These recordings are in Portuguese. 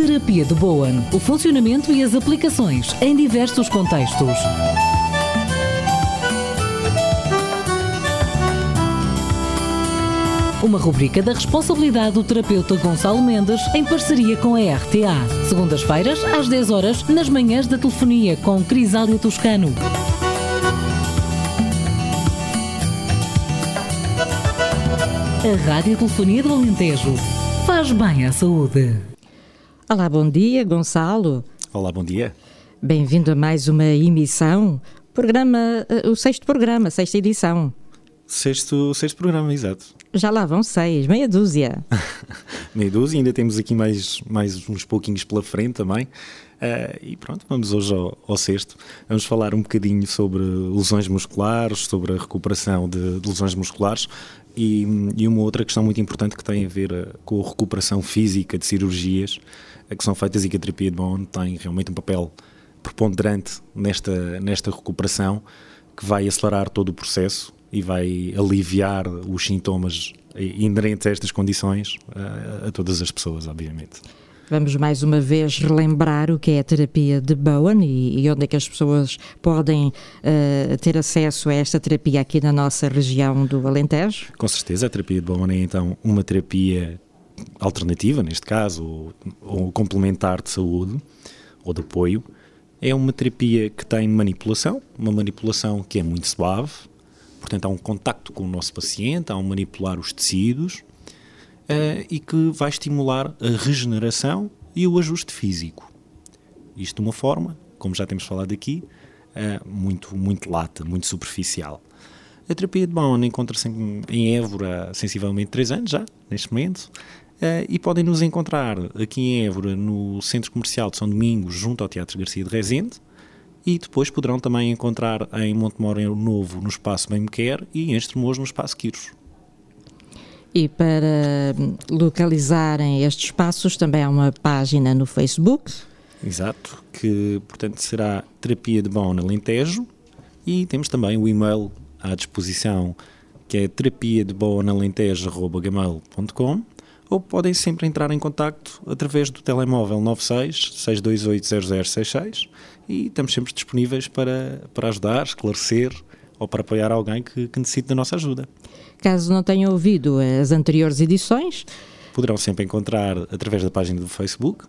Terapia de Bowen. O funcionamento e as aplicações em diversos contextos. Uma rubrica da responsabilidade do terapeuta Gonçalo Mendes em parceria com a RTA. Segundas-feiras, às 10 horas, nas manhãs da telefonia com Crisália Toscano. A Radiotelefonia do Alentejo faz bem à saúde. Olá, bom dia, Gonçalo. Olá, bom dia. Bem-vindo a mais uma emissão, programa, eh, o sexto programa, sexta edição. Sexto, sexto programa, exato. Já lá vão seis, meia dúzia. meia dúzia, ainda temos aqui mais, mais uns pouquinhos pela frente também. Uh, e pronto, vamos hoje ao, ao, sexto. Vamos falar um bocadinho sobre lesões musculares, sobre a recuperação de, de lesões musculares e, e, uma outra questão muito importante que tem a ver uh, com a recuperação física de cirurgias uh, que são feitas e que a terapia de Bone tem realmente um papel preponderante nesta, nesta recuperação que vai acelerar todo o processo e vai aliviar os sintomas inerentes a estas condições a todas as pessoas, obviamente. Vamos mais uma vez relembrar o que é a terapia de Bowen e, e onde é que as pessoas podem uh, ter acesso a esta terapia aqui na nossa região do Alentejo. Com certeza, a terapia de Bowen é então uma terapia alternativa, neste caso, ou, ou complementar de saúde ou de apoio. É uma terapia que tem manipulação, uma manipulação que é muito suave, portanto há um contacto com o nosso paciente, há um manipular os tecidos, uh, e que vai estimular a regeneração e o ajuste físico. Isto de uma forma, como já temos falado aqui, uh, muito, muito lata, muito superficial. A terapia de Bowen encontra-se em Évora sensivelmente 3 anos já, neste momento, e podem nos encontrar aqui em Évora, no Centro Comercial de São Domingos, junto ao Teatro Garcia de Rezende, e depois poderão também encontrar em Montemor Novo, no Espaço Bem Me Quer, e em Estremoz, no Espaço Quiros. E para localizarem estes espaços também há uma página no Facebook. Exato, que portanto será Terapia de Bom na Alentejo e temos também o e-mail à disposição que é terapia de ou podem sempre entrar em contacto através do telemóvel 96 628 0066 e estamos sempre disponíveis para, para ajudar, esclarecer ou para apoiar alguém que, que necessite da nossa ajuda. Caso não tenham ouvido as anteriores edições, poderão sempre encontrar através da página do Facebook, uh,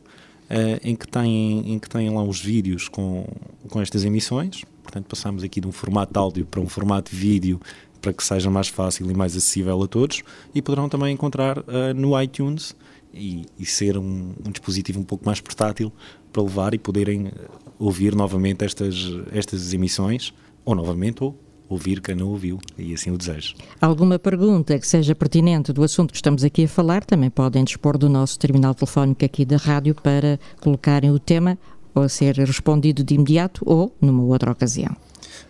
em, que têm, em que têm lá os vídeos com, com estas emissões. Portanto, passamos aqui de um formato áudio para um formato de vídeo para que seja mais fácil e mais acessível a todos. E poderão também encontrar uh, no iTunes e, e ser um, um, dispositivo um pouco mais portátil para levar e poderem eh, ouvir novamente estas, estas emissões, ou novamente, ou ouvir quem não ouviu, e assim o desejo. Alguma pergunta que seja pertinente do assunto que estamos aqui a falar, também podem dispor do nosso terminal telefónico aqui da rádio para colocarem o tema ou a ser respondido de imediato ou numa outra ocasião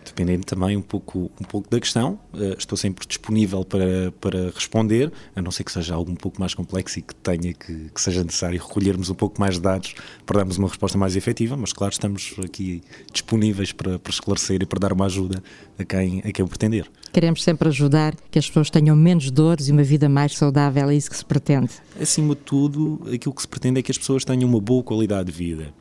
dependendo também um pouco, um pouco da questão. Uh, estou sempre disponível para, para responder, a não ser que seja algo um pouco mais complexo e que tenha que, que seja necessário recolhermos um pouco mais de dados para darmos uma resposta mais efetiva, mas claro, estamos aqui disponíveis para, para esclarecer e para dar uma ajuda a quem, a quem o pretender. Queremos sempre ajudar que as pessoas tenham menos dores e uma vida mais saudável, é isso que se pretende. Acima de tudo, aquilo que se pretende é que as pessoas tenham uma boa qualidade de vida.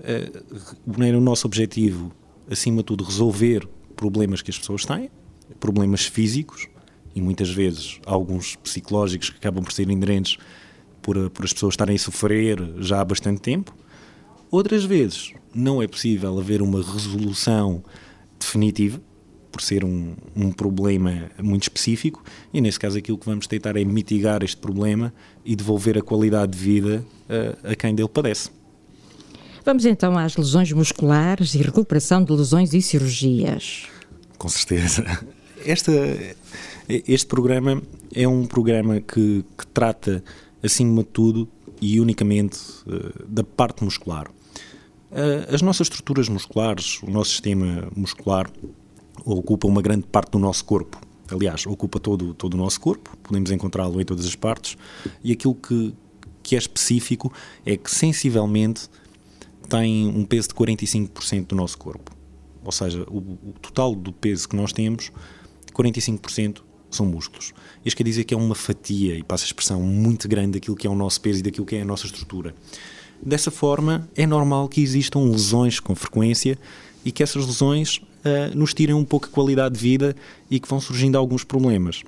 Uh, o nosso objetivo acima de tudo, resolver problemas que as pessoas têm, problemas físicos e muitas vezes alguns psicológicos que acabam por ser inerentes por, por as pessoas estarem a sofrer já há bastante tempo. Outras vezes não é possível haver uma resolução definitiva, por ser um, um, problema muito específico, e nesse caso aquilo que vamos tentar é mitigar este problema e devolver a qualidade de vida a, a quem dele padece. Vamos então às lesões musculares e recuperação de lesões e cirurgias. Com certeza. Esta, este programa é um programa que, que trata, acima de tudo e unicamente, uh, da parte muscular. Uh, as nossas estruturas musculares, o nosso sistema muscular, ocupa uma grande parte do nosso corpo. Aliás, ocupa todo, todo o nosso corpo, podemos encontrá-lo em todas as partes, e aquilo que, que é específico é que sensivelmente tem um peso de 45% do nosso corpo. Ou seja, o, o, total do peso que nós temos, 45% são músculos. Isto quer dizer que é uma fatia, e passa a expressão, muito grande daquilo que é o nosso peso e daquilo que é a nossa estrutura. Dessa forma, é normal que existam lesões com frequência e que essas lesões uh, nos tirem um pouco a qualidade de vida e que vão surgindo alguns problemas.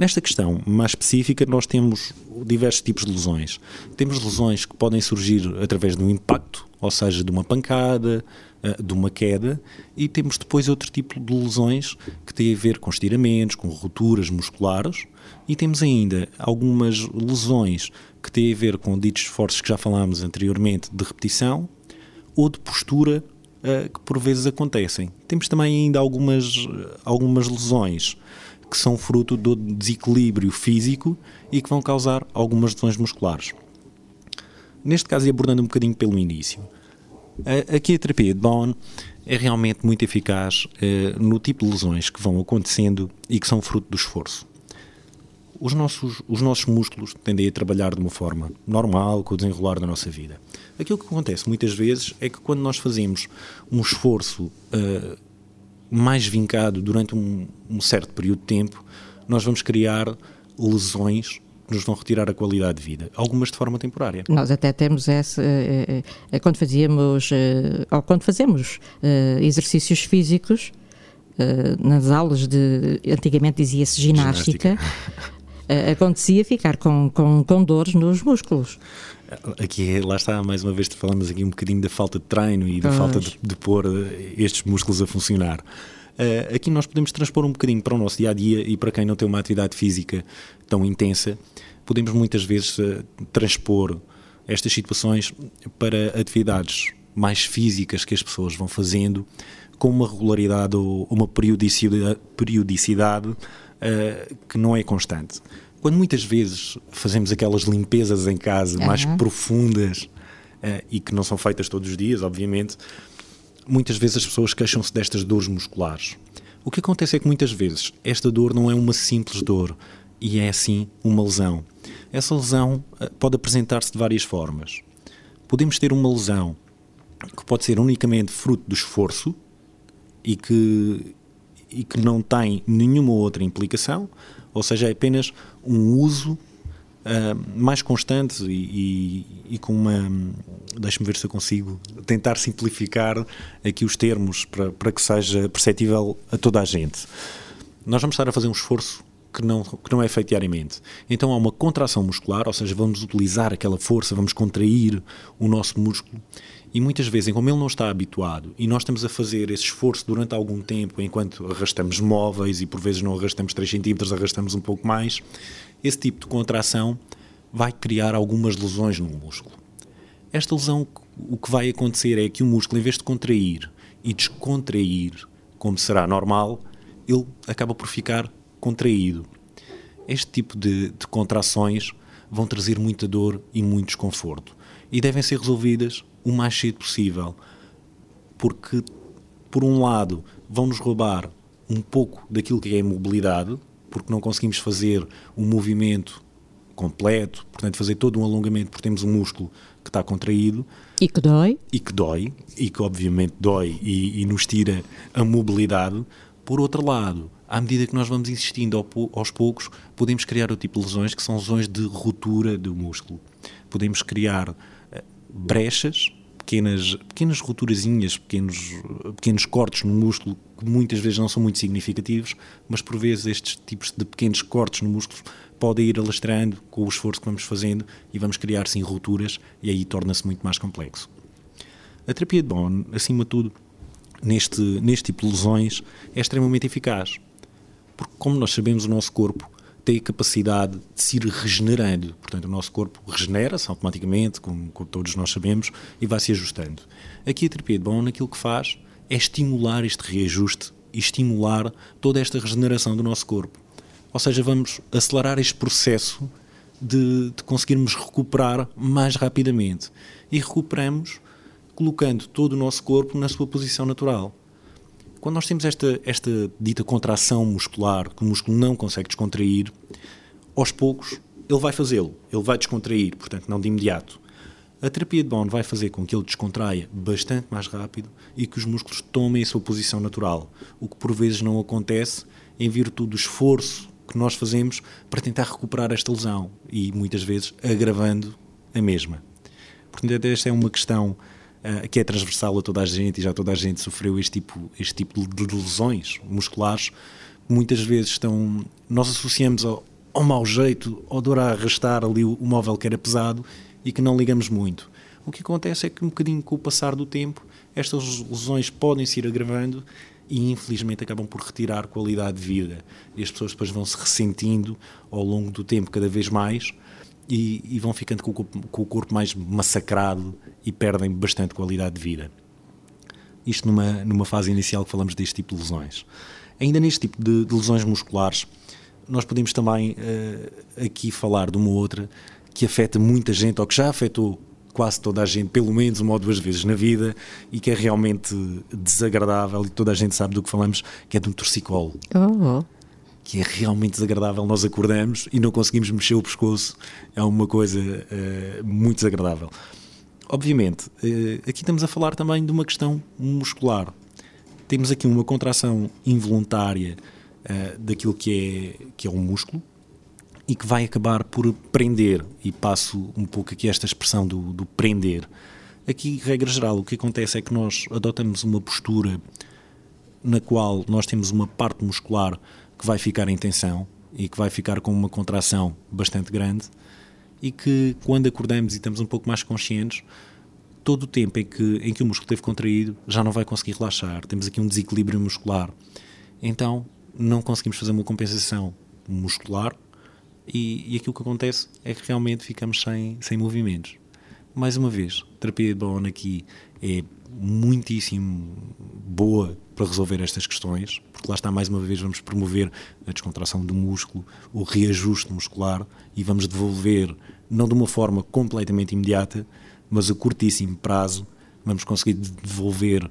Nesta questão mais específica, nós temos diversos tipos de lesões. Temos lesões que podem surgir através de um impacto, ou seja, de uma pancada, uh, de uma queda, e temos depois outro tipo de lesões que têm a ver com estiramentos, com rupturas musculares, e temos ainda algumas lesões que têm a ver com ditos esforços que já falámos anteriormente de repetição ou de postura uh, que por vezes acontecem. Temos também ainda algumas, algumas lesões que são fruto do desequilíbrio físico e que vão causar algumas lesões musculares. Neste caso, e abordando um bocadinho pelo início, aqui a terapia de Bowen é realmente muito eficaz uh, no tipo de lesões que vão acontecendo e que são fruto do esforço. Os nossos, os nossos músculos tendem a trabalhar de uma forma normal com o desenrolar da nossa vida. Aquilo que acontece muitas vezes é que quando nós fazemos um esforço uh, mais vincado durante um, um, certo período de tempo, nós vamos criar lesões que nos vão retirar a qualidade de vida, algumas de forma temporária. Nós até temos essa, uh, uh, quando fazíamos, ou quando fazemos exercícios físicos, nas aulas de, antigamente dizia-se ginástica, ginástica. acontecia ficar com, com, com dores nos músculos. Aqui, lá está, mais uma vez falamos aqui um bocadinho da falta de treino e da falta de, de, pôr eh, estes músculos a funcionar. Uh, aqui nós podemos transpor um bocadinho para o nosso dia a dia e para quem não tem uma atividade física tão intensa, podemos muitas vezes uh, transpor estas situações para atividades mais físicas que as pessoas vão fazendo com uma regularidade ou uma periodicidade, periodicidade uh, que não é constante. Quando muitas vezes fazemos aquelas limpezas em casa uhum. mais profundas uh, e que não são feitas todos os dias, obviamente, muitas vezes as pessoas queixam-se destas dores musculares. O que acontece é que muitas vezes esta dor não é uma simples dor e é sim uma lesão. Essa lesão uh, pode apresentar-se de várias formas. Podemos ter uma lesão que pode ser unicamente fruto do esforço e que, e que não tem nenhuma outra implicação, ou seja, é apenas um uso uh, mais constante e, e, e com uma. Deixa-me ver se eu consigo tentar simplificar aqui os termos para, para que seja perceptível a toda a gente. Nós vamos estar a fazer um esforço que não, que não é feito diariamente. Então há uma contração muscular, ou seja, vamos utilizar aquela força, vamos contrair o nosso músculo e muitas vezes, como ele não está habituado e nós estamos a fazer esse esforço durante algum tempo, enquanto arrastamos móveis e por vezes não arrastamos 3 centímetros, arrastamos um pouco mais, esse tipo de contração vai criar algumas lesões no músculo. Esta lesão, o que vai acontecer é que o músculo, em vez de contrair e descontrair, como será normal, ele acaba por ficar contraído. Este tipo de, de contrações vão trazer muita dor e muito desconforto e devem ser resolvidas o mais cedo possível, porque, por um lado, vão-nos roubar um pouco daquilo que é a mobilidade, porque não conseguimos fazer um movimento completo, portanto, fazer todo um alongamento porque temos um músculo que está contraído. E que dói. E que dói, e que obviamente dói e, e nos tira a mobilidade. Por outro lado, à medida que nós vamos insistindo aos poucos, podemos criar o tipo de lesões que são lesões de ruptura do músculo. Podemos criar brechas, pequenas, pequenas roturazinhas, pequenos, pequenos cortes no músculo que muitas vezes não são muito significativos, mas por vezes estes tipos de pequenos cortes no músculo podem ir alastrando com o esforço que vamos fazendo e vamos criar sim rupturas e aí torna-se muito mais complexo. A terapia de Bone, acima de tudo, neste, neste tipo de lesões, é extremamente eficaz. Porque, como nós sabemos, o nosso corpo tem a capacidade de se ir regenerando. Portanto, o nosso corpo regenera-se automaticamente, como, como, todos nós sabemos, e vai se ajustando. Aqui a terapia de Bowen aquilo que faz é estimular este reajuste e estimular toda esta regeneração do nosso corpo. Ou seja, vamos acelerar este processo de, de conseguirmos recuperar mais rapidamente. E recuperamos colocando todo o nosso corpo na sua posição natural. Quando nós temos esta, esta dita contração muscular, que o músculo não consegue descontrair, aos poucos ele vai fazê-lo, ele vai descontrair, portanto, não de imediato. A terapia de Bone vai fazer com que ele descontraia bastante mais rápido e que os músculos tomem a sua posição natural, o que por vezes não acontece em virtude do esforço que nós fazemos para tentar recuperar esta lesão e muitas vezes agravando a mesma. Portanto, esta é uma questão uh, que é transversal a toda a gente e já toda a gente sofreu este tipo, este tipo de lesões musculares. Muitas vezes estão, nós associamos ao, ao mau jeito, ao dor a arrastar ali o, o móvel que era pesado e que não ligamos muito. O que acontece é que um bocadinho com o passar do tempo, estas lesões podem se ir agravando e infelizmente acabam por retirar qualidade de vida. E as pessoas depois vão se ressentindo ao longo do tempo cada vez mais e, e vão ficando com o, com o, corpo mais massacrado e perdem bastante qualidade de vida. Isto numa, numa fase inicial que falamos deste tipo de lesões. Ainda neste tipo de, de lesões musculares, nós podemos também uh, aqui falar de uma outra que afeta muita gente, ou que já afetou quase toda a gente, pelo menos uma ou duas vezes na vida, e que é realmente desagradável, e toda a gente sabe do que falamos, que é de um torcicolo. Oh, oh. Que é realmente desagradável. Nós acordamos e não conseguimos mexer o pescoço. É uma coisa uh, muito desagradável. Obviamente, uh, aqui estamos a falar também de uma questão muscular. Temos aqui uma contração involuntária uh, daquilo que é, que é o músculo, e que vai acabar por prender, e passo um pouco aqui esta expressão do, do prender. Aqui, regra geral, o que acontece é que nós adotamos uma postura na qual nós temos uma parte muscular que vai ficar em tensão e que vai ficar com uma contração bastante grande e que quando acordamos e estamos um pouco mais conscientes, todo o tempo em que, em que o músculo esteve contraído já não vai conseguir relaxar. Temos aqui um desequilíbrio muscular. Então não conseguimos fazer uma compensação muscular e, e aquilo que acontece é que realmente ficamos sem, sem movimentos. Mais uma vez, terapia de Bowen aqui é muitíssimo boa para resolver estas questões, porque lá está mais uma vez vamos promover a descontração do músculo, o reajuste muscular e vamos devolver, não de uma forma completamente imediata, mas a curtíssimo prazo, vamos conseguir devolver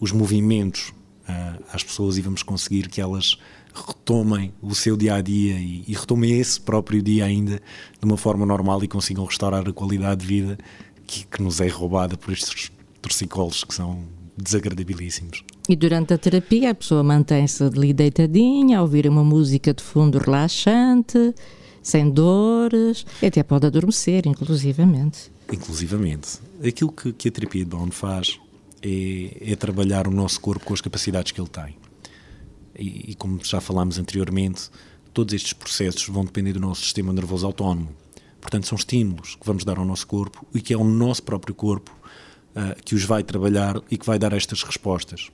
os movimentos uh, às pessoas e vamos conseguir que elas retomem o seu dia a dia e, e, retomem esse próprio dia ainda de uma forma normal e consigam restaurar a qualidade de vida que, que nos é roubada por estes torcicolos que são desagradabilíssimos. E durante a terapia a pessoa mantém-se ali deitadinha, a ouvir uma música de fundo relaxante, sem dores, até pode adormecer, inclusivamente. Inclusivamente. Aquilo que, que a terapia de Bond faz é, é trabalhar o nosso corpo com as capacidades que ele tem e, e como já falámos anteriormente, todos estes processos vão depender do nosso sistema nervoso autónomo. Portanto, são estímulos que vamos dar ao nosso corpo e que é o nosso próprio corpo que os vai trabalhar e que vai dar estas respostas.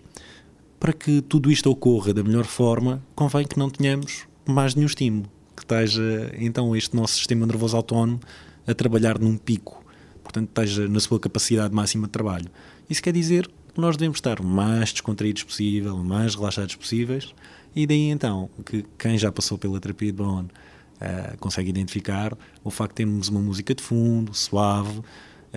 Para que tudo isto ocorra da melhor forma, convém que não tenhamos mais nenhum estímulo, que esteja então este nosso sistema nervoso autónomo a trabalhar num pico, portanto, esteja na sua capacidade máxima de trabalho. Isso quer dizer nós devemos estar mais descontraídos possível, mais relaxados possíveis, e daí então que quem já passou pela terapia de Bowen uh, consegue identificar o facto de termos uma música de fundo, suave,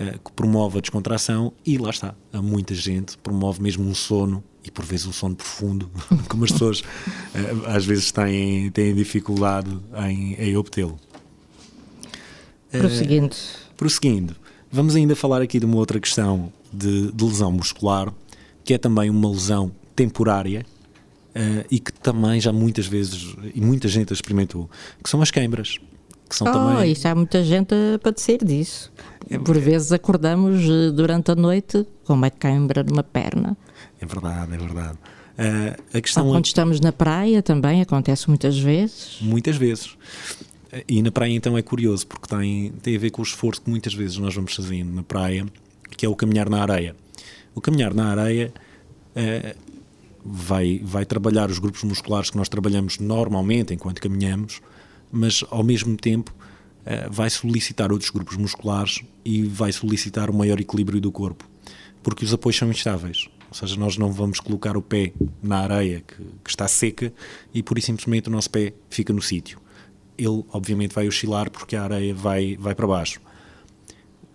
uh, que promove a descontração, e lá está, a muita gente promove mesmo um sono, e por vezes um sono profundo, como as pessoas uh, às vezes têm, têm dificuldade em, em obtê-lo. Prosseguindo. prosseguindo, vamos ainda falar aqui de uma outra questão de, de lesão muscular, que é também uma lesão temporária uh, e que também já muitas vezes, e muita gente experimentou, que são as queimbras. Que são oh, também... isso há muita gente a padecer disso. É, Por vezes acordamos eh, durante a noite com uma queimbra numa perna. É verdade, é verdade. Uh, a questão Ou quando é... estamos na praia também acontece muitas vezes. Muitas vezes. E na praia então é curioso, porque tem, tem a ver com o esforço que muitas vezes nós vamos fazendo na praia que é o caminhar na areia. O caminhar na areia é, vai, vai trabalhar os grupos musculares que nós trabalhamos normalmente enquanto caminhamos, mas ao mesmo tempo é, vai solicitar outros grupos musculares e vai solicitar um maior equilíbrio do corpo, porque os apoios são instáveis. Ou seja, nós não vamos colocar o pé na areia que, que está seca e por simplesmente o nosso pé fica no sítio. Ele, obviamente, vai oscilar porque a areia vai, vai para baixo.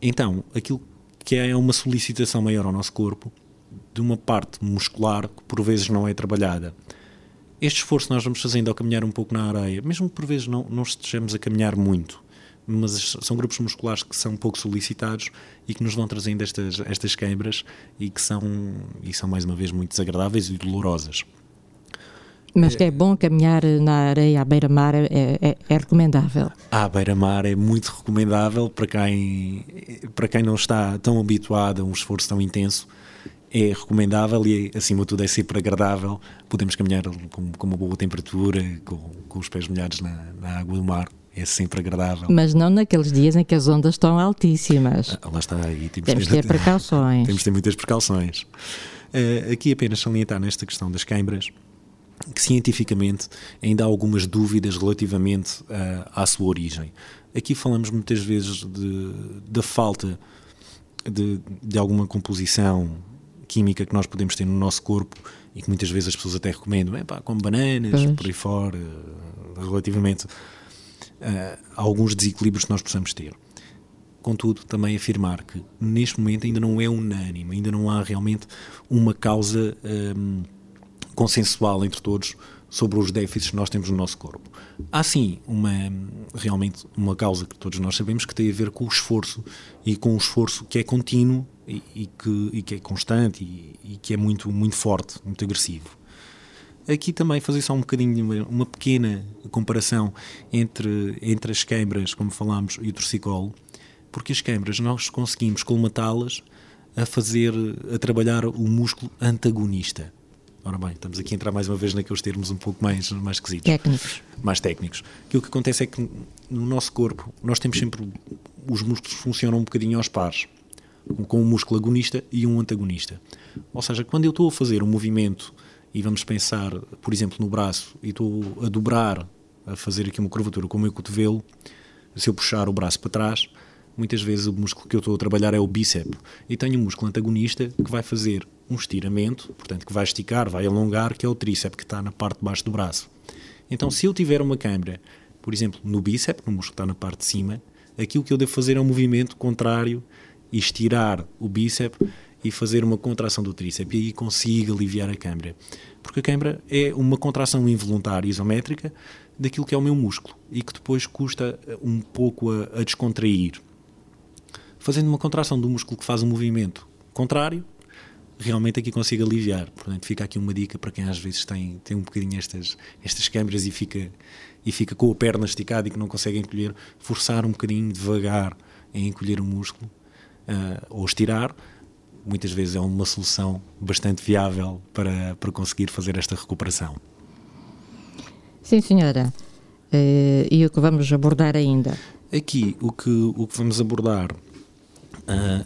Então, aquilo que é uma solicitação maior ao nosso corpo de uma parte muscular que por vezes não é trabalhada. Este esforço nós vamos fazendo ao caminhar um pouco na areia, mesmo que por vezes não, não estejamos a caminhar muito, mas são grupos musculares que são pouco solicitados e que nos vão trazendo estas, estas quebras e que são, e são mais uma vez muito desagradáveis e dolorosas. Mas que é bom caminhar na areia à beira-mar é, é, é, recomendável? À beira-mar é muito recomendável para quem, para quem não está tão habituado a um esforço tão intenso. É recomendável e, acima de tudo, é sempre agradável. Podemos caminhar com, com uma boa temperatura, com, com os pés molhados na, na água do mar é sempre agradável. Mas não naqueles dias em que as ondas estão altíssimas. Ah, lá está, aí temos, temos de ter, precauções. temos de ter muitas precauções. Uh, aqui apenas salientar nesta questão das câimbras que cientificamente ainda há algumas dúvidas relativamente uh, à sua origem. Aqui falamos muitas vezes da falta de, de, alguma composição química que nós podemos ter no nosso corpo e que muitas vezes as pessoas até recomendam, pá, como bananas, pois. por aí fora, relativamente uh, alguns desequilíbrios que nós possamos ter. Contudo, também afirmar que neste momento ainda não é unânime, ainda não há realmente uma causa um, consensual entre todos sobre os déficits que nós temos no nosso corpo. Há sim uma, realmente uma causa que todos nós sabemos que tem a ver com o esforço e com o esforço que é contínuo e, e que, e que, é constante e, e, que é muito, muito forte, muito agressivo. Aqui também fazer só um bocadinho, uma pequena comparação entre, entre as queimbras, como falámos, e o torcicolo, porque as queimbras nós conseguimos colmatá-las a fazer, a trabalhar o músculo antagonista. Ora bem, estamos aqui a entrar mais uma vez naqueles termos um pouco mais, mais esquisitos. Técnicos. Mais técnicos. Que o que acontece é que no nosso corpo nós temos sempre. Os músculos funcionam um bocadinho aos pares, com um músculo agonista e um antagonista. Ou seja, quando eu estou a fazer um movimento e vamos pensar, por exemplo, no braço, e estou a dobrar, a fazer aqui uma curvatura com o meu cotovelo, se eu puxar o braço para trás, muitas vezes o músculo que eu estou a trabalhar é o bíceps. E tenho um músculo antagonista que vai fazer um estiramento, portanto, que vai esticar, vai alongar, que é o tríceps, que está na parte de baixo do braço. Então, se eu tiver uma câmera, por exemplo, no bíceps, no músculo que está na parte de cima, aquilo que eu devo fazer é um movimento contrário estirar o bíceps e fazer uma contração do tríceps e aí consigo aliviar a câimbra. Porque a câimbra é uma contração involuntária isométrica daquilo que é o meu músculo e que depois custa um pouco a, a descontrair. Fazendo uma contração do músculo que faz um movimento contrário, realmente aqui consigo aliviar. Portanto, fica aqui uma dica para quem às vezes tem, tem um bocadinho estas, estas câimbras e fica, e fica com a perna esticada e que não consegue encolher, forçar um bocadinho devagar em encolher o músculo uh, ou estirar muitas vezes é uma solução bastante viável para, para conseguir fazer esta recuperação. Sim, senhora. Uh, e o que vamos abordar ainda? Aqui, o que, o que vamos abordar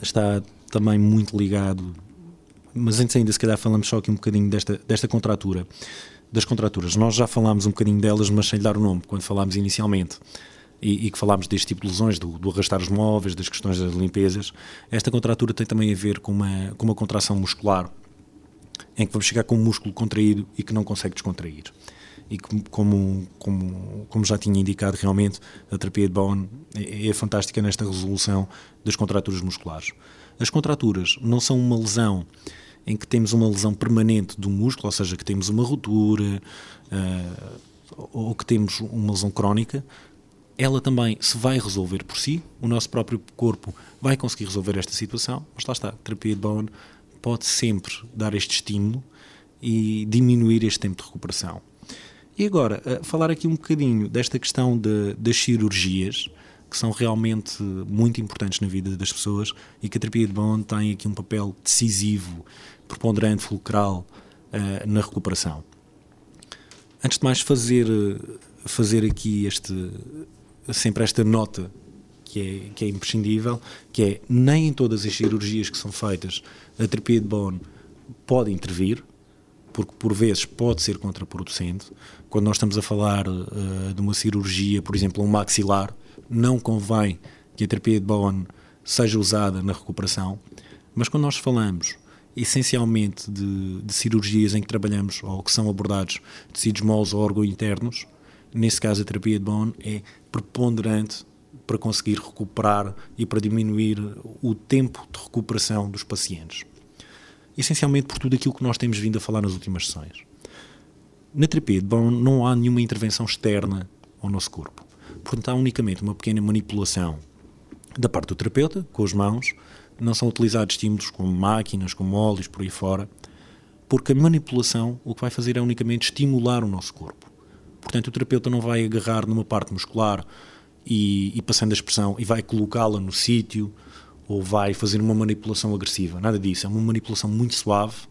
está também muito ligado, mas antes ainda, se calhar, falamos só aqui um bocadinho desta, desta contratura. Das contraturas. Nós já falámos um bocadinho delas, mas sem lhe dar o nome, quando falámos inicialmente e, e, que falámos deste tipo de lesões, do, do, arrastar os móveis, das questões das limpezas, esta contratura tem também a ver com uma, com uma contração muscular, em que vamos chegar com um músculo contraído e que não consegue descontrair. E como, como, como já tinha indicado, realmente a terapia de Bowen é, é fantástica nesta resolução das contraturas musculares. As contraturas não são uma lesão em que temos uma lesão permanente do músculo, ou seja, que temos uma ruptura uh, ou que temos uma lesão crónica, ela também se vai resolver por si, o nosso próprio corpo vai conseguir resolver esta situação, mas lá está, a terapia de Bowen pode sempre dar este estímulo e diminuir este tempo de recuperação. E agora, falar aqui um bocadinho desta questão de, das cirurgias, que são realmente muito importantes na vida das pessoas e que a terapia de Bowen tem aqui um papel decisivo, preponderante, fulcral uh, na recuperação. Antes de mais fazer, fazer aqui este, sempre esta nota que é, que é imprescindível, que é nem em todas as cirurgias que são feitas a terapia de Bowen pode intervir, porque por vezes pode ser contraproducente. Quando nós estamos a falar uh, de uma cirurgia, por exemplo, um maxilar, não convém que a terapia de Bowen seja usada na recuperação, mas quando nós falamos essencialmente de, de cirurgias em que trabalhamos ou que são abordados tecidos moles ou órgãos internos, nesse caso a terapia de Bowen é preponderante para conseguir recuperar e para diminuir o tempo de recuperação dos pacientes. Essencialmente por tudo aquilo que nós temos vindo a falar nas últimas sessões. Na terapia de Bowen não há nenhuma intervenção externa ao nosso corpo. Portanto, há unicamente uma pequena manipulação da parte do terapeuta, com as mãos, não são utilizados estímulos como máquinas, como óleos, por aí fora, porque a manipulação o que vai fazer é unicamente estimular o nosso corpo. Portanto, o terapeuta não vai agarrar numa parte muscular e, e passando a expressão e vai colocá-la no sítio ou vai fazer uma manipulação agressiva. Nada disso. É uma manipulação muito suave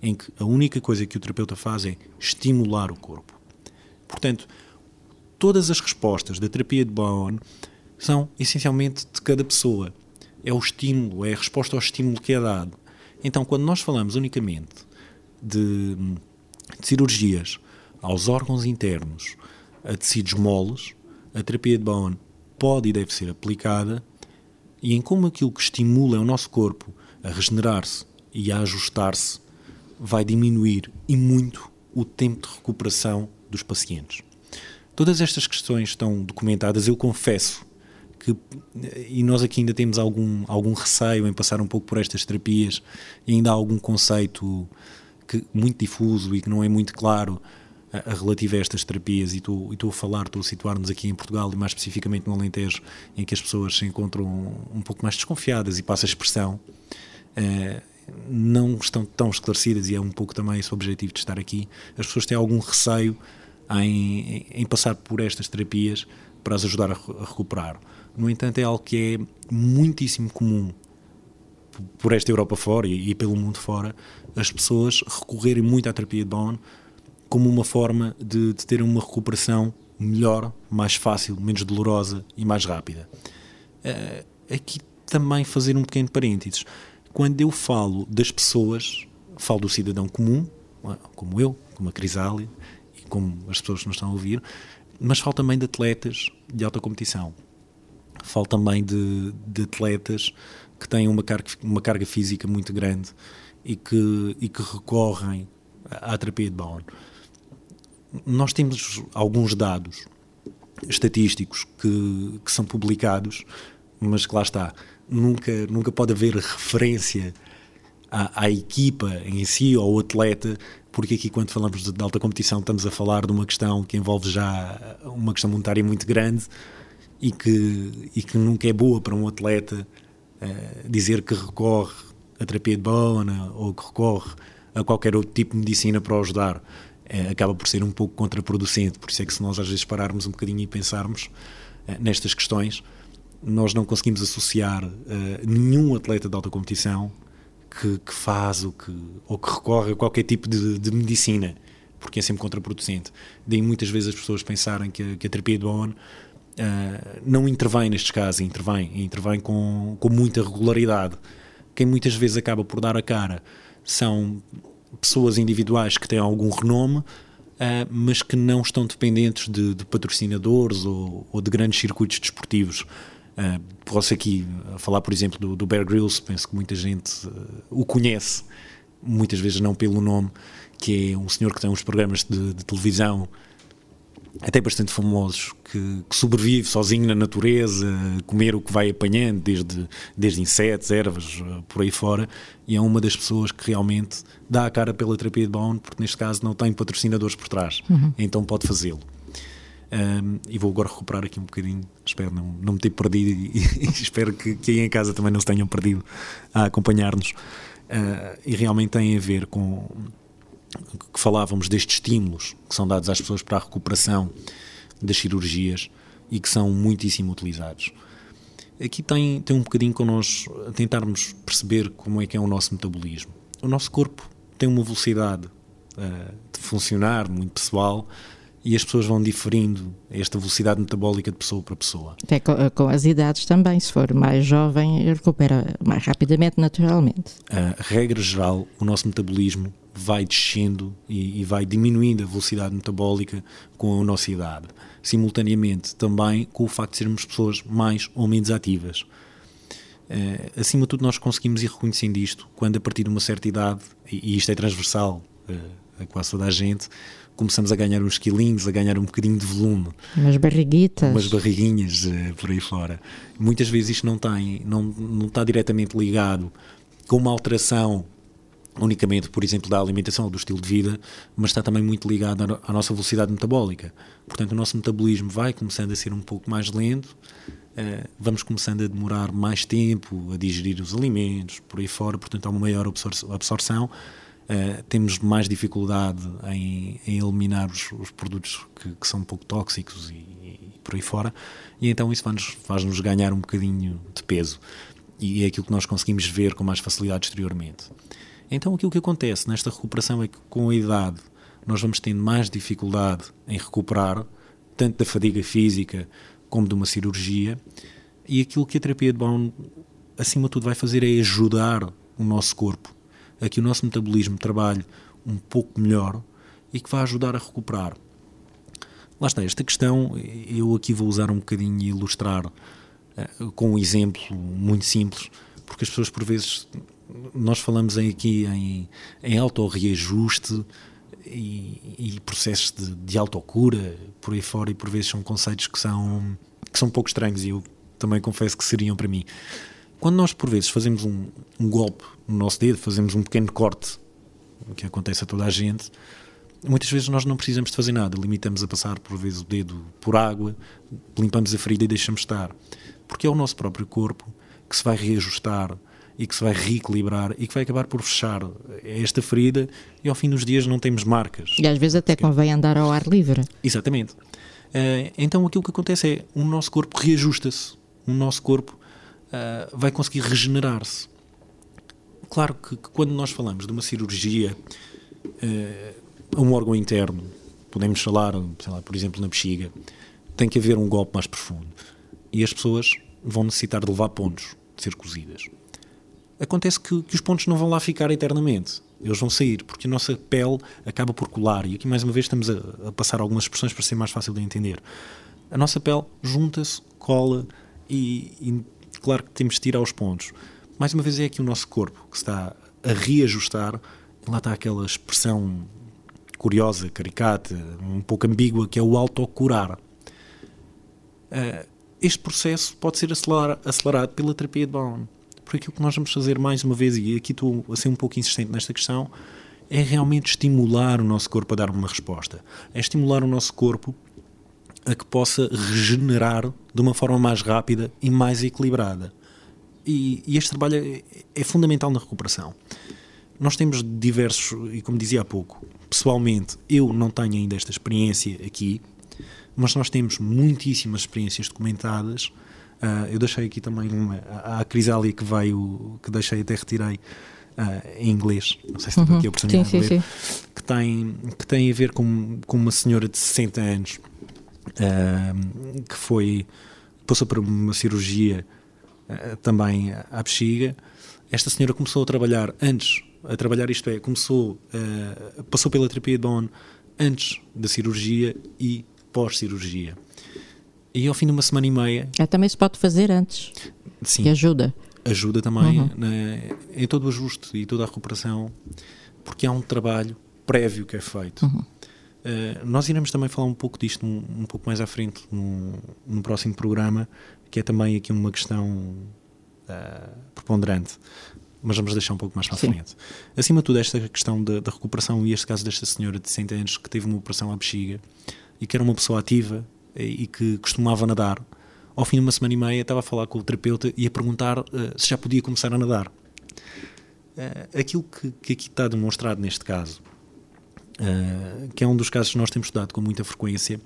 em que a única coisa que o terapeuta faz é estimular o corpo. Portanto, todas as respostas da terapia de Bowen são essencialmente de cada pessoa. É o estímulo, é a resposta ao estímulo que é dado. Então, quando nós falamos unicamente de, de cirurgias aos órgãos internos, a tecidos moles, a terapia de Bowen pode e deve ser aplicada e em como aquilo que estimula o nosso corpo a regenerar-se e a ajustar-se vai diminuir e muito o tempo de recuperação dos pacientes. Todas estas questões estão documentadas, eu confesso que, e nós aqui ainda temos algum, algum receio em passar um pouco por estas terapias, e ainda há algum conceito que, muito difuso e que não é muito claro a, a relativo a estas terapias, e e estou a falar, estou a situar-nos aqui em Portugal e mais especificamente no Alentejo, em que as pessoas se encontram um pouco mais desconfiadas e passa a expressão. Uh, não estão tão esclarecidas e é um pouco também esse o objetivo de estar aqui. As pessoas têm algum receio em, em passar por estas terapias para as ajudar a, a, recuperar. No entanto, é algo que é muitíssimo comum por esta Europa fora e, e pelo mundo fora, as pessoas recorrerem muito à terapia de Bowen como uma forma de, de ter uma recuperação melhor, mais fácil, menos dolorosa e mais rápida. Uh, aqui também fazer um pequeno parênteses quando eu falo das pessoas, falo do cidadão comum, como eu, como a Crisália e como as pessoas que nos estão a ouvir, mas falo também de atletas de alta competição. Falo também de, de atletas que têm uma carga, uma carga física muito grande e que, e que recorrem à terapia de Bowen. Nós temos alguns dados estatísticos que, que são publicados, mas que lá está nunca, nunca pode haver referência à, à, equipa em si ou ao atleta, porque aqui quando falamos de, de, alta competição estamos a falar de uma questão que envolve já uma questão monetária muito grande e que, e que nunca é boa para um atleta uh, dizer que recorre a terapia de Bona ou que recorre a qualquer outro tipo de medicina para o ajudar. Uh, acaba por ser um pouco contraproducente, por isso é que se nós às vezes pararmos um bocadinho e pensarmos uh, nestas questões, nós não conseguimos associar uh, nenhum atleta de alta competição que, que, faz o que, ou que recorre a qualquer tipo de, de, medicina, porque é sempre contraproducente. Daí muitas vezes as pessoas pensarem que a, que a terapia de Bowen uh, não intervém nestes casos, intervém, intervém com, com muita regularidade. Quem muitas vezes acaba por dar a cara são pessoas individuais que têm algum renome, Uh, mas que não estão dependentes de, de patrocinadores ou, ou, de grandes circuitos desportivos. Uh, posso aqui falar, por exemplo, do, do Bear Grylls, penso que muita gente uh, o conhece, muitas vezes não pelo nome, que é um senhor que tem uns programas de, de televisão até bastante famosos, que, que, sobrevive sozinho na natureza, comer o que vai apanhando, desde, desde insetos, ervas, uh, por aí fora, e é uma das pessoas que realmente dá a cara pela terapia de Bone, porque neste caso não tem patrocinadores por trás, uhum. então pode fazê-lo. Um, e vou agora recuperar aqui um bocadinho. Espero não, não me ter perdido e, e espero que, que aí em casa também não se tenham perdido a acompanhar-nos. Uh, e realmente tem a ver com que falávamos destes estímulos que são dados às pessoas para a recuperação das cirurgias e que são muitíssimo utilizados. Aqui tem, tem um bocadinho com nós tentarmos perceber como é que é o nosso metabolismo. O nosso corpo tem uma velocidade uh, de funcionar muito pessoal e as pessoas vão diferindo esta velocidade metabólica de pessoa para pessoa. Até com, com as idades também, se for mais jovem, recupera mais rapidamente, naturalmente. A regra geral, o nosso metabolismo vai descendo e, e, vai diminuindo a velocidade metabólica com a nossa idade. Simultaneamente, também com o facto de sermos pessoas mais ou menos ativas. Uh, acima de tudo, nós conseguimos ir reconhecendo isto quando, a partir de uma certa idade, e, e isto é transversal uh, a quase toda a gente, começamos a ganhar uns quilinhos, a ganhar um bocadinho de volume. Umas barriguitas. Umas barriguinhas uh, por aí fora. Muitas vezes isto não, tem, não, não está diretamente ligado com uma alteração unicamente, por exemplo, da alimentação ou do estilo de vida, mas está também muito ligado à nossa velocidade metabólica. Portanto, o nosso metabolismo vai começando a ser um pouco mais lento, uh, vamos começando a demorar mais tempo a digerir os alimentos, por aí fora, portanto, há uma maior absorção Uh, temos mais dificuldade em, em eliminar os, os produtos que, que, são um pouco tóxicos e, e, por aí fora, e então isso faz-nos faz ganhar um bocadinho de peso. E é aquilo que nós conseguimos ver com mais facilidade exteriormente. Então aquilo que acontece nesta recuperação é que com a idade nós vamos tendo mais dificuldade em recuperar, tanto da fadiga física como de uma cirurgia, e aquilo que a terapia de Bowen, acima de tudo, vai fazer é ajudar o nosso corpo a que o nosso metabolismo trabalhe um pouco melhor e que vai ajudar a recuperar. Lá está, esta questão eu aqui vou usar um bocadinho e ilustrar uh, com um exemplo muito simples, porque as pessoas por vezes nós falamos aqui em, em autorreajuste e, e processos de, de autocura por aí fora e por vezes são conceitos que são, que são um pouco estranhos e eu também confesso que seriam para mim. Quando nós por vezes fazemos um, um golpe no nosso dedo, fazemos um pequeno corte, o que acontece a toda a gente, muitas vezes nós não precisamos de fazer nada, limitamos a passar por vezes o dedo por água, limpamos a ferida e deixamos estar. Porque é o nosso próprio corpo que se vai reajustar e que se vai reequilibrar e que vai acabar por fechar esta ferida e ao fim dos dias não temos marcas. E às vezes até convém andar ao ar livre. Exatamente. Eh, então aquilo que acontece é o nosso corpo reajusta-se, o nosso corpo eh, vai conseguir regenerar-se. Claro que, que, quando nós falamos de uma cirurgia a uh, um órgão interno, podemos falar, lá, por exemplo, na bexiga, tem que haver um golpe mais profundo. E as pessoas vão necessitar de levar pontos, de ser cozidas. Acontece que, que os pontos não vão lá ficar eternamente. Eles vão sair, porque a nossa pele acaba por colar. E aqui, mais uma vez, estamos a, a passar algumas expressões para ser mais fácil de entender. A nossa pele junta-se, cola e, e claro que temos de tirar os pontos. Mais uma vez é aqui o nosso corpo que está a reajustar. Lá está aquela expressão curiosa, caricata, um pouco ambígua, que é o autocurar. Uh, este processo pode ser acelerado pela terapia de Bowen. Por aquilo que nós vamos fazer mais uma vez, e aqui estou a ser um pouco insistente nesta questão, é realmente estimular o nosso corpo a dar uma resposta. É estimular o nosso corpo a que possa regenerar de uma forma mais rápida e mais equilibrada. E, e este trabalho é, é, fundamental na recuperação. Nós temos diversos, e como dizia há pouco, pessoalmente eu não tenho ainda esta experiência aqui, mas nós temos muitíssimas experiências documentadas. Uh, eu deixei aqui também uma, a, a Crisália que veio, que deixei até retirei uh, em inglês, não sei se uhum. aqui a oportunidade sim, de ler, sim, sim. Que, tem, que tem a ver com, com uma senhora de 60 anos uh, que foi passou por uma cirurgia uh, também à bexiga. Esta senhora começou a trabalhar antes, a trabalhar isto é, começou, uh, passou pela terapia de Bowen antes da cirurgia e pós-cirurgia. E ao fim de uma semana e meia. É, também se pode fazer antes. Sim. Que ajuda. Ajuda também uhum. na, em todo o ajuste e toda a recuperação, porque há um trabalho prévio que é feito. Uhum. Eh, nós iremos também falar um pouco disto um, um pouco mais à frente no, no, próximo programa, que é também aqui uma questão uh, preponderante, mas vamos deixar um pouco mais para a frente. Acima de tudo, esta questão da, da, recuperação e este caso desta senhora de 60 anos que teve uma operação à bexiga e que era uma pessoa ativa e, e que costumava nadar, ao fim de uma semana e meia estava a falar com o terapeuta e a perguntar uh, se já podia começar a nadar. Uh, aquilo que, que aqui está demonstrado neste caso uh, que é um dos casos que nós temos estudado com muita frequência,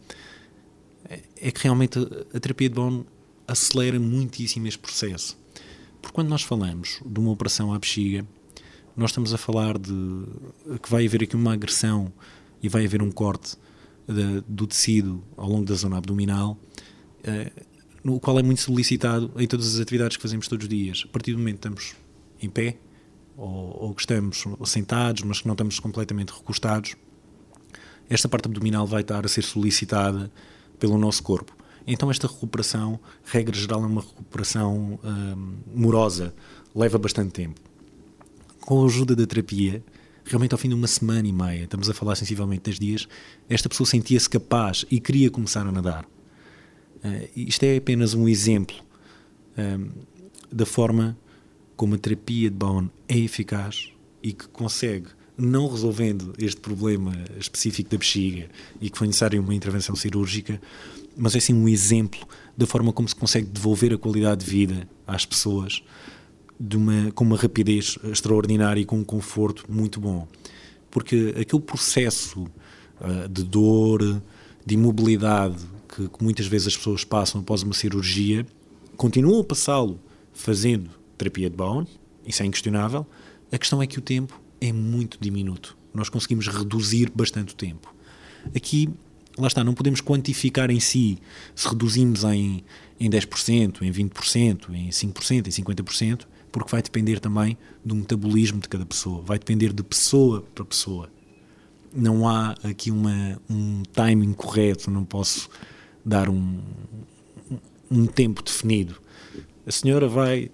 é que realmente a, terapia de Bowen acelera muitíssimo este processo. Porque quando nós falamos de uma operação à bexiga, nós estamos a falar de que vai haver aqui uma agressão e vai haver um corte de, do tecido ao longo da zona abdominal, uh, no qual é muito solicitado em todas as atividades que fazemos todos os dias. A partir do momento que estamos em pé, ou, ou que estamos sentados, mas que não estamos completamente recostados, esta parte abdominal vai estar a ser solicitada pelo nosso corpo. Então, esta recuperação, regra geral, é uma recuperação hum, morosa, leva bastante tempo. Com a ajuda da terapia, realmente ao fim de uma semana e meia, estamos a falar sensivelmente 10 dias, esta pessoa sentia-se capaz e queria começar a nadar. Uh, isto é apenas um exemplo um, da forma como a terapia de Bowen é eficaz e que consegue, não resolvendo este problema específico da bexiga e que foi necessária uma intervenção cirúrgica, mas é sim um exemplo da forma como se consegue devolver a qualidade de vida às pessoas uma, com uma rapidez extraordinária e com um conforto muito bom. Porque aquele processo uh, de dor, de imobilidade que, que, muitas vezes as pessoas passam após uma cirurgia, continuam a passá-lo fazendo terapia de Bowen, isso é inquestionável. A questão é que o tempo é muito diminuto. Nós conseguimos reduzir bastante o tempo. Aqui, lá está, não podemos quantificar em si se reduzimos em, em 10%, em 20%, em 5%, em 50%, porque vai depender também do metabolismo de cada pessoa, vai depender de pessoa para pessoa. Não há aqui uma, um timing correto, não posso dar um, um tempo definido. A senhora vai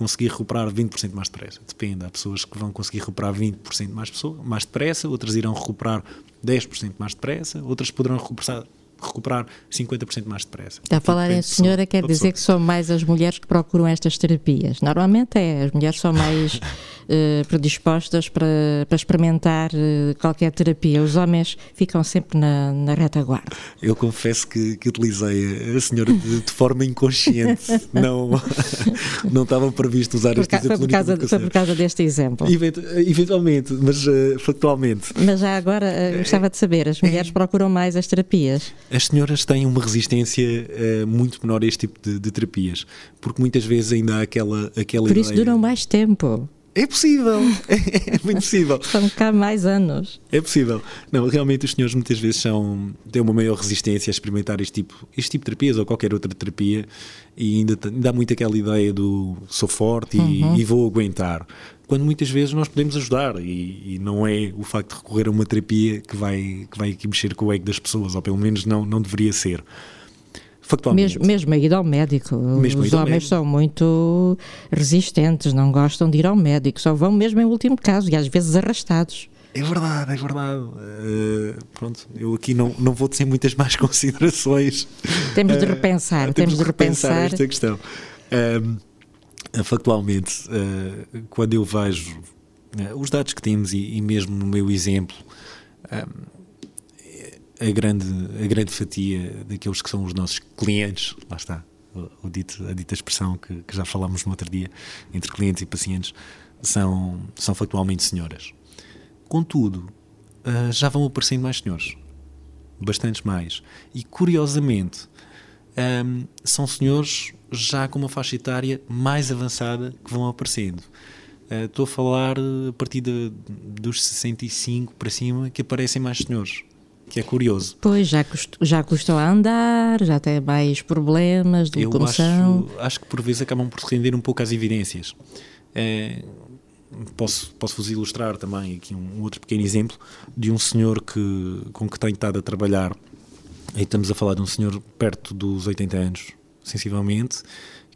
conseguir recuperar 20% mais depressa. Depende. Há pessoas que vão conseguir recuperar 20% mais, pessoa, mais depressa, outras irão recuperar 10% mais depressa, outras poderão recuperar recuperar 50% mais depressa. Está a falar em senhora, quer dizer que são mais as mulheres que procuram estas terapias. Normalmente é, as mulheres são mais uh, predispostas para, para experimentar uh, qualquer terapia. Os homens ficam sempre na, na retaguarda. Eu confesso que, que utilizei a senhora de, de forma inconsciente. não, não estava previsto usar por este exemplo. Foi por, causa, foi por causa deste exemplo. eventualmente, mas uh, factualmente. Mas já agora gostava de saber, as mulheres é. procuram mais as terapias? As senhoras têm uma resistência uh, muito menor a este tipo de, de, terapias, porque muitas vezes ainda há aquela, aquela Por isso ideia... duram mais tempo. É possível, é, é muito possível. Estão cá mais anos. É possível. Não, realmente os senhores muitas vezes são, têm uma maior resistência a experimentar este tipo, este tipo de terapias ou qualquer outra terapia e ainda, ainda há muito aquela ideia do sou forte e, uhum. e vou aguentar quando muitas vezes nós podemos ajudar e, e, não é o facto de recorrer a uma terapia que vai, que vai aqui mexer com o ego das pessoas, ou pelo menos não, não deveria ser. Mesmo, mesmo a ir ao médico. Mesmo Os homens médico. são muito resistentes, não gostam de ir ao médico, só vão mesmo em último caso e às vezes arrastados. É verdade, é verdade. Uh, pronto, eu aqui não, não vou dizer muitas mais considerações. Temos de repensar, uh, temos, temos de repensar, repensar esta questão. Uh, factualmente, uh, quando eu vejo uh, os dados que temos e, e mesmo no meu exemplo, a, grande, a grande fatia daqueles que são os nossos clientes, lá está, o, o dito, a dita expressão que, que, já falámos no outro dia, entre clientes e pacientes, são, são factualmente senhoras. Contudo, já vão aparecendo mais senhores, bastantes mais. E curiosamente, um, são senhores já com uma faixa etária mais avançada que vão aparecendo. Uh, estou a falar a partir de, dos 65 para cima que aparecem mais senhores, que é curioso. Pois, já, cust, já custou a andar, já tem mais problemas de locomoção. Eu acho, acho que por vezes acabam por se render um pouco às evidências. Uh, posso, posso vos ilustrar também aqui um, um, outro pequeno exemplo de um senhor que, com que tenho estado a trabalhar. Aí estamos a falar de um senhor perto dos 80 anos, sensivelmente,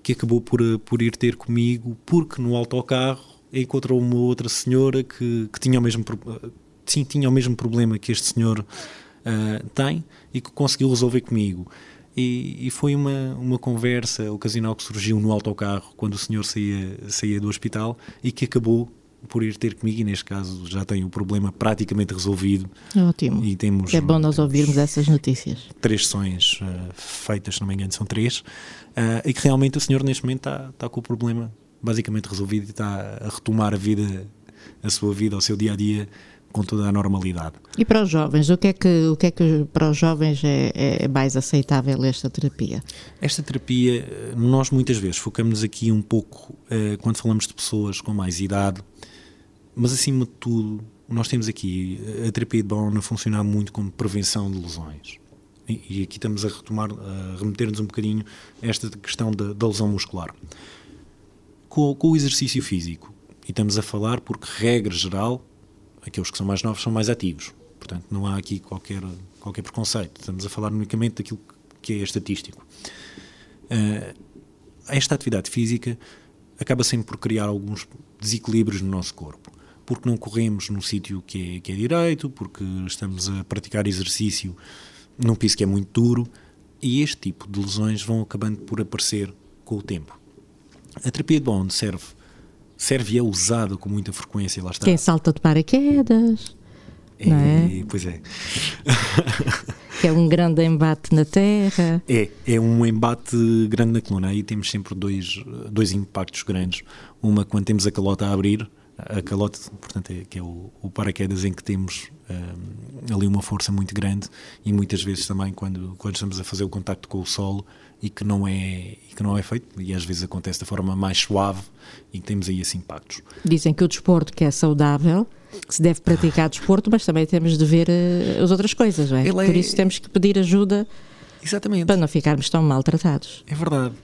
que acabou por, eh, por ir ter comigo porque no autocarro encontrou uma outra senhora que, que tinha, o mesmo, eh, sim, tinha o mesmo problema que este senhor uh, tem e que conseguiu resolver comigo. E, e, foi uma, uma conversa ocasional que surgiu no autocarro quando o senhor saía, saía do hospital e que acabou por ir ter comigo e neste caso já tem o problema praticamente resolvido. Ótimo. E temos, é bom nós ouvirmos essas notícias. Três sessões uh, feitas, se não me engano, são três, uh, e que realmente o senhor neste momento está, está com o problema basicamente resolvido e está a retomar a vida, a sua vida, o seu dia a dia com toda a normalidade. E para os jovens, o que é que, o que, é que para os jovens é, é mais aceitável esta terapia? Esta terapia, nós muitas vezes focamos aqui um pouco, quando falamos de pessoas com mais idade, mas acima de tudo, nós temos aqui a terapia de Bowen a funcionar muito como prevenção de lesões. E, e aqui estamos a retomar, a remeter-nos um bocadinho a esta questão da, da lesão muscular. Com, com, o exercício físico, e estamos a falar porque, regra geral, aqueles que são mais novos são mais ativos. Portanto, não há aqui qualquer, qualquer preconceito. Estamos a falar unicamente daquilo que é estatístico. Uh, esta atividade física acaba sempre por criar alguns desequilíbrios no nosso corpo porque não corremos num sítio que é, que é direito, porque estamos a praticar exercício num piso que é muito duro, e este tipo de lesões vão acabando por aparecer com o tempo. A terapia de Bond serve, serve e é usada com muita frequência, lá está. Quem salta de paraquedas, é, não é? Pois é. que é um grande embate na Terra. É, é um embate grande na coluna. Aí temos sempre dois, dois impactos grandes. Uma quando temos a calota a abrir, a calote, portanto, é, que é o, o paraquedas em que temos um, ali uma força muito grande e muitas vezes também quando, quando estamos a fazer o contacto com o solo e que não é que não é feito e às vezes acontece da forma mais suave e temos aí esses impactos. Dizem que o desporto que é saudável que se deve praticar desporto, mas também temos de ver uh, as outras coisas, não é? Ele Por é... isso temos que pedir ajuda Exatamente. para não ficarmos tão maltratados. É verdade.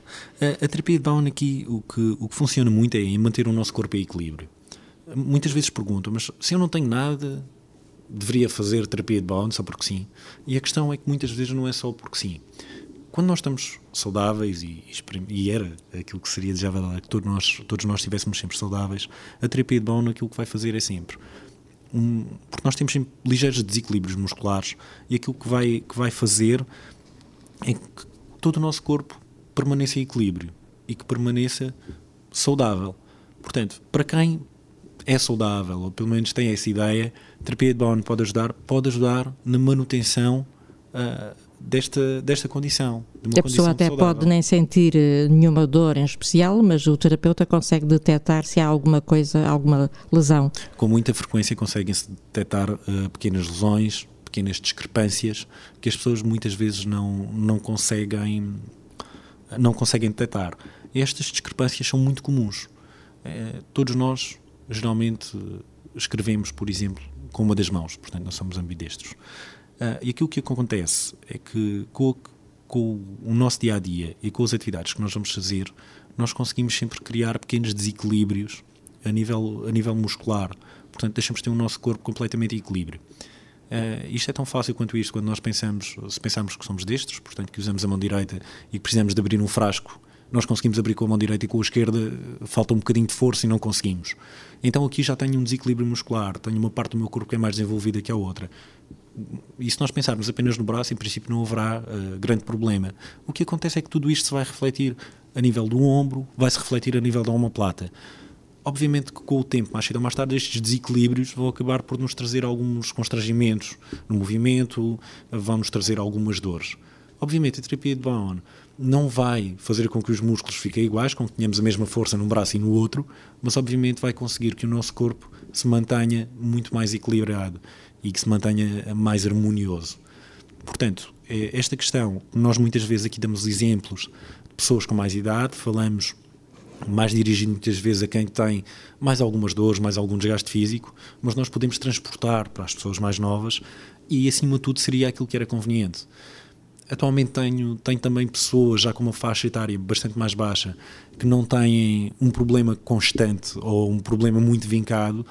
A, a terapia de Bowen aqui o que, o que funciona muito é em manter o nosso corpo em equilíbrio. Muitas vezes perguntam, mas se eu não tenho nada, deveria fazer terapia de Bowen só porque sim? E a questão é que muitas vezes não é só porque sim. Quando nós estamos saudáveis, e, e era aquilo que seria desejável que todos nós, todos nós estivéssemos sempre saudáveis, a terapia de Bowen aquilo que vai fazer é sempre um, porque nós temos sempre ligeiros desequilíbrios musculares e aquilo que vai, que vai fazer é que todo o nosso corpo permaneça em equilíbrio e que permaneça saudável. Portanto, para quem é saudável, ou pelo menos tem essa ideia, terapia de Bowen pode ajudar, pode ajudar na manutenção uh, desta, desta condição. A pessoa até saudável. pode nem sentir eh, nenhuma dor em especial, mas o terapeuta consegue detectar se há alguma coisa, alguma lesão. Com muita frequência conseguem-se detectar uh, pequenas lesões, pequenas discrepâncias que as pessoas muitas vezes não, não conseguem não conseguem detectar. Estas discrepâncias são muito comuns. Uh, todos nós geralmente escrevemos, por exemplo, com uma das mãos, portanto não somos ambidestros. Uh, e aquilo que acontece é que com, com, o nosso dia a dia e com as atividades que nós vamos fazer, nós conseguimos sempre criar pequenos desequilíbrios a nível, a nível muscular. Portanto, deixamos ter o nosso corpo completamente em equilíbrio. Uh, isto é tão fácil quanto isto quando nós pensamos, se pensamos que somos destros, portanto, que usamos a mão direita e que precisamos de abrir um frasco, nós conseguimos abrir com a mão direita e com a esquerda falta um bocadinho de força e não conseguimos. Então aqui já tenho um desequilíbrio muscular, tenho uma parte do meu corpo que é mais desenvolvida que a outra e se nós pensarmos apenas no braço, em princípio não haverá uh, grande problema. O que acontece é que tudo isto se vai refletir a nível do ombro, vai se refletir a nível da omoplata. Obviamente que com o tempo, mais cedo ou mais tarde, estes desequilíbrios vão acabar por nos trazer alguns constrangimentos no movimento, vão nos trazer algumas dores. Obviamente, a terapia de Bowen não vai fazer com que os músculos fiquem iguais, com que tenhamos a mesma força num braço e no outro, mas obviamente vai conseguir que o nosso corpo se mantenha muito mais equilibrado e que se mantenha mais harmonioso. Portanto, é esta questão, nós muitas vezes aqui damos exemplos de pessoas com mais idade, falamos mais dirigido muitas vezes a quem tem mais algumas dores, mais algum desgaste físico, mas nós podemos transportar para as pessoas mais novas e, acima de tudo, seria aquilo que era conveniente. Atualmente tenho, tenho também pessoas já com uma faixa etária bastante mais baixa que não têm um problema constante ou um problema muito vincado,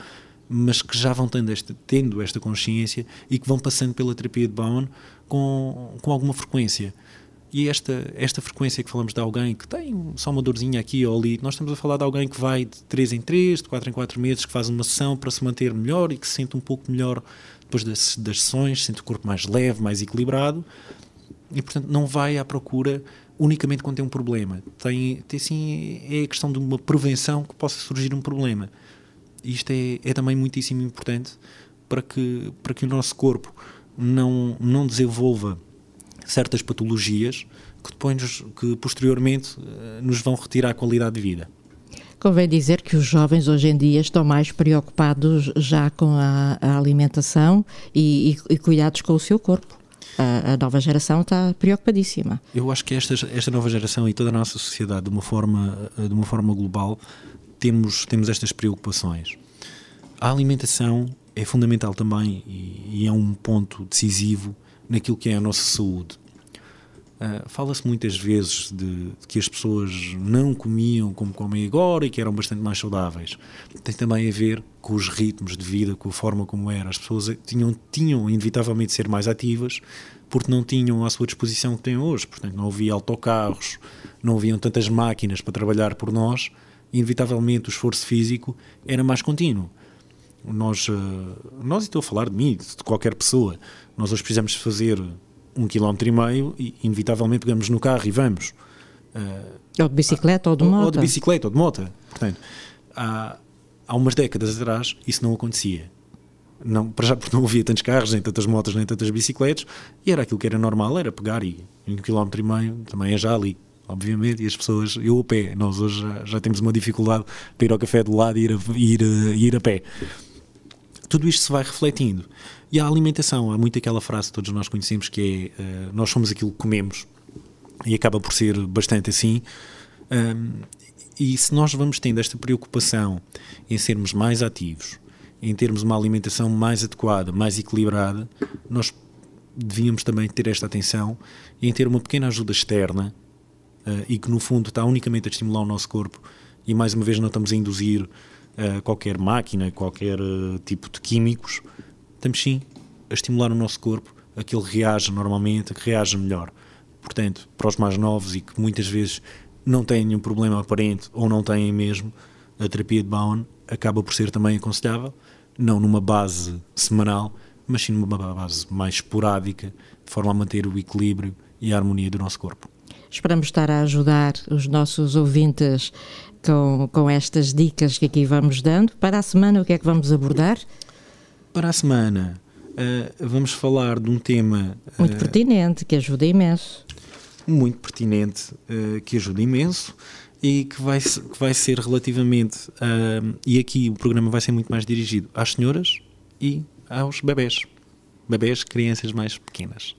mas que já vão tendo esta, tendo esta consciência e que vão passando pela terapia de Bowen com, com alguma frequência. E esta, esta frequência que falamos de alguém que tem só uma dorzinha aqui ou ali, nós estamos a falar de alguém que vai de 3 em 3, de 4 em 4 meses, que faz uma sessão para se manter melhor e que se sente um pouco melhor depois das, das sessões, sente o corpo mais leve, mais equilibrado e, portanto, não vai à procura unicamente quando tem um problema. Tem, tem sim, é a questão de uma prevenção que possa surgir um problema isto é, é também muitíssimo importante para que, para que o nosso corpo não, não desenvolva certas patologias que depois que posteriormente eh, nos vão retirar a qualidade de vida. Convém dizer que os jovens hoje em dia estão mais preocupados já com a, a alimentação e, e, e, cuidados com o seu corpo. A, a, nova geração está preocupadíssima. Eu acho que esta, esta nova geração e toda a nossa sociedade, de uma forma, de uma forma global, temos, temos estas preocupações. A alimentação é fundamental também e, e é um ponto decisivo naquilo que é a nossa saúde. Uh, Fala-se muitas vezes de, de, que as pessoas não comiam como comem agora e que eram bastante mais saudáveis. Tem também a ver com os ritmos de vida, com a forma como era. As pessoas tinham, tinham inevitavelmente de ser mais ativas porque não tinham à sua disposição o que têm hoje. Portanto, não havia autocarros, não haviam tantas máquinas para trabalhar por nós inevitavelmente o esforço físico era mais contínuo. Nós, eh, nós estou a falar de mim, de qualquer pessoa, nós hoje precisamos fazer um quilómetro e meio e inevitavelmente pegamos no carro e vamos. ou de bicicleta ou de moto. Ou de bicicleta ou de moto. Portanto, há, há umas décadas atrás isso não acontecia. não, para já porque não havia tantos carros, nem tantas motos, nem tantas bicicletas, e era aquilo que era normal, era pegar e um quilómetro e meio também é já ali, obviamente, e as pessoas, eu a pé, nós hoje já, já temos uma dificuldade para ir ao café do lado e ir a, ir, ir a pé. Tudo isto se vai refletindo. E a alimentação, há muito aquela frase que todos nós conhecemos que é uh, nós somos aquilo que comemos, e acaba por ser bastante assim. Um, e se nós vamos tendo esta preocupação em sermos mais ativos, em termos uma alimentação mais adequada, mais equilibrada, nós devíamos também ter esta atenção em ter uma pequena ajuda externa uh, e que no fundo está unicamente a estimular o nosso corpo e mais uma vez não estamos a induzir uh, qualquer máquina, qualquer uh, tipo de químicos, estamos sim a estimular o nosso corpo a que ele reaja normalmente, a que reaja melhor. Portanto, para os mais novos e que muitas vezes não têm nenhum problema aparente ou não têm mesmo, a terapia de Bowen acaba por ser também aconselhável não numa base semanal, mas sim numa base mais esporádica, de forma a manter o equilíbrio e a harmonia do nosso corpo. Esperamos estar a ajudar os nossos ouvintes com, com estas dicas que aqui vamos dando. Para a semana, o que é que vamos abordar? Para a semana, uh, vamos falar de um tema. Muito uh, pertinente, que ajuda imenso. Muito pertinente, uh, que ajuda imenso e que vai, que vai ser relativamente. Uh, e aqui o programa vai ser muito mais dirigido às senhoras e aos bebés. Bebés, crianças mais pequenas.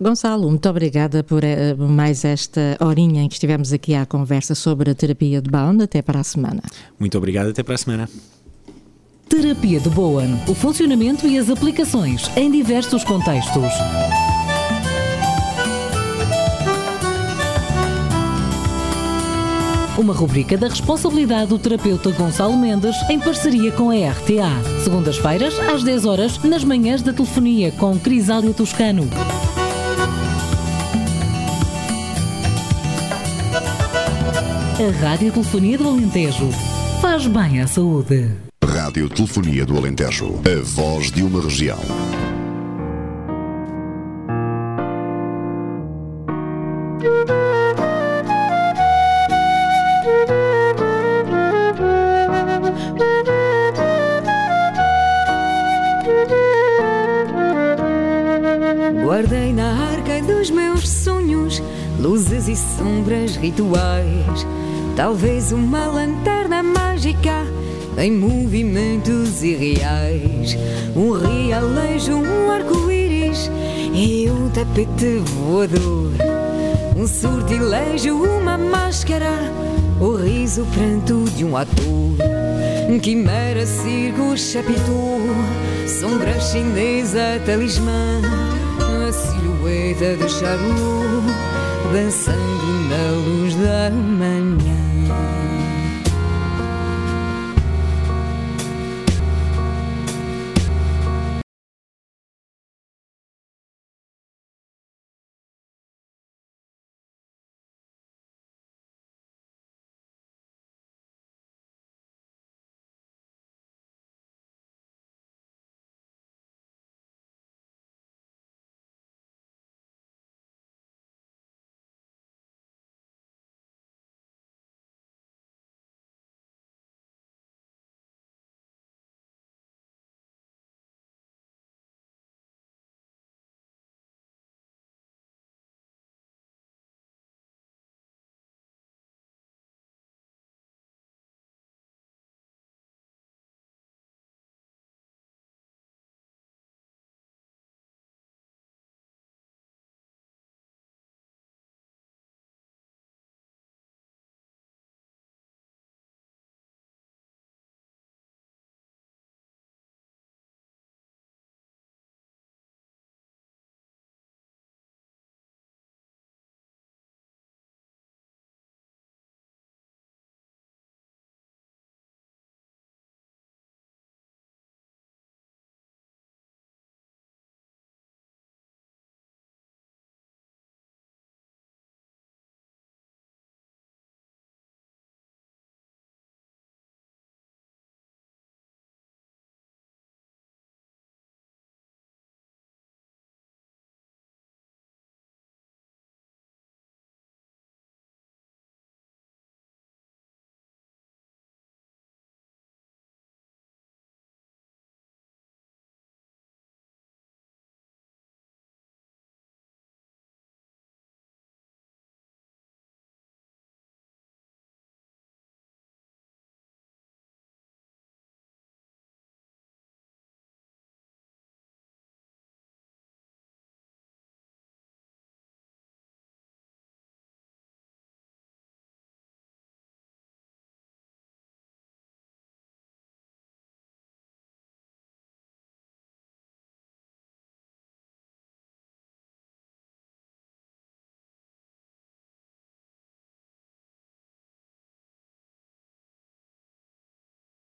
Gonçalo, muito obrigada por uh, mais esta horinha em que estivemos aqui à conversa sobre a terapia de Bound. Até para a semana. Muito obrigado, até para a semana. Terapia de Bowen. O funcionamento e as aplicações em diversos contextos. Uma rubrica da responsabilidade do terapeuta Gonçalo Mendes em parceria com a RTA. Segundas-feiras, às 10 horas, nas manhãs da telefonia com Crisália Toscano. A Rádio Telefonia do Alentejo faz bem à saúde. Rádio Telefonia do Alentejo, a voz de uma região. Rituais. Talvez uma lanterna mágica em movimentos irreais. Um realejo, um arco-íris e um tapete voador. Um sortilégio, uma máscara, o riso pranto de um ator. Quimera, circo, chapitou, sombra chinesa, talismã, silhueta de Charlot dançando na luz da manhã.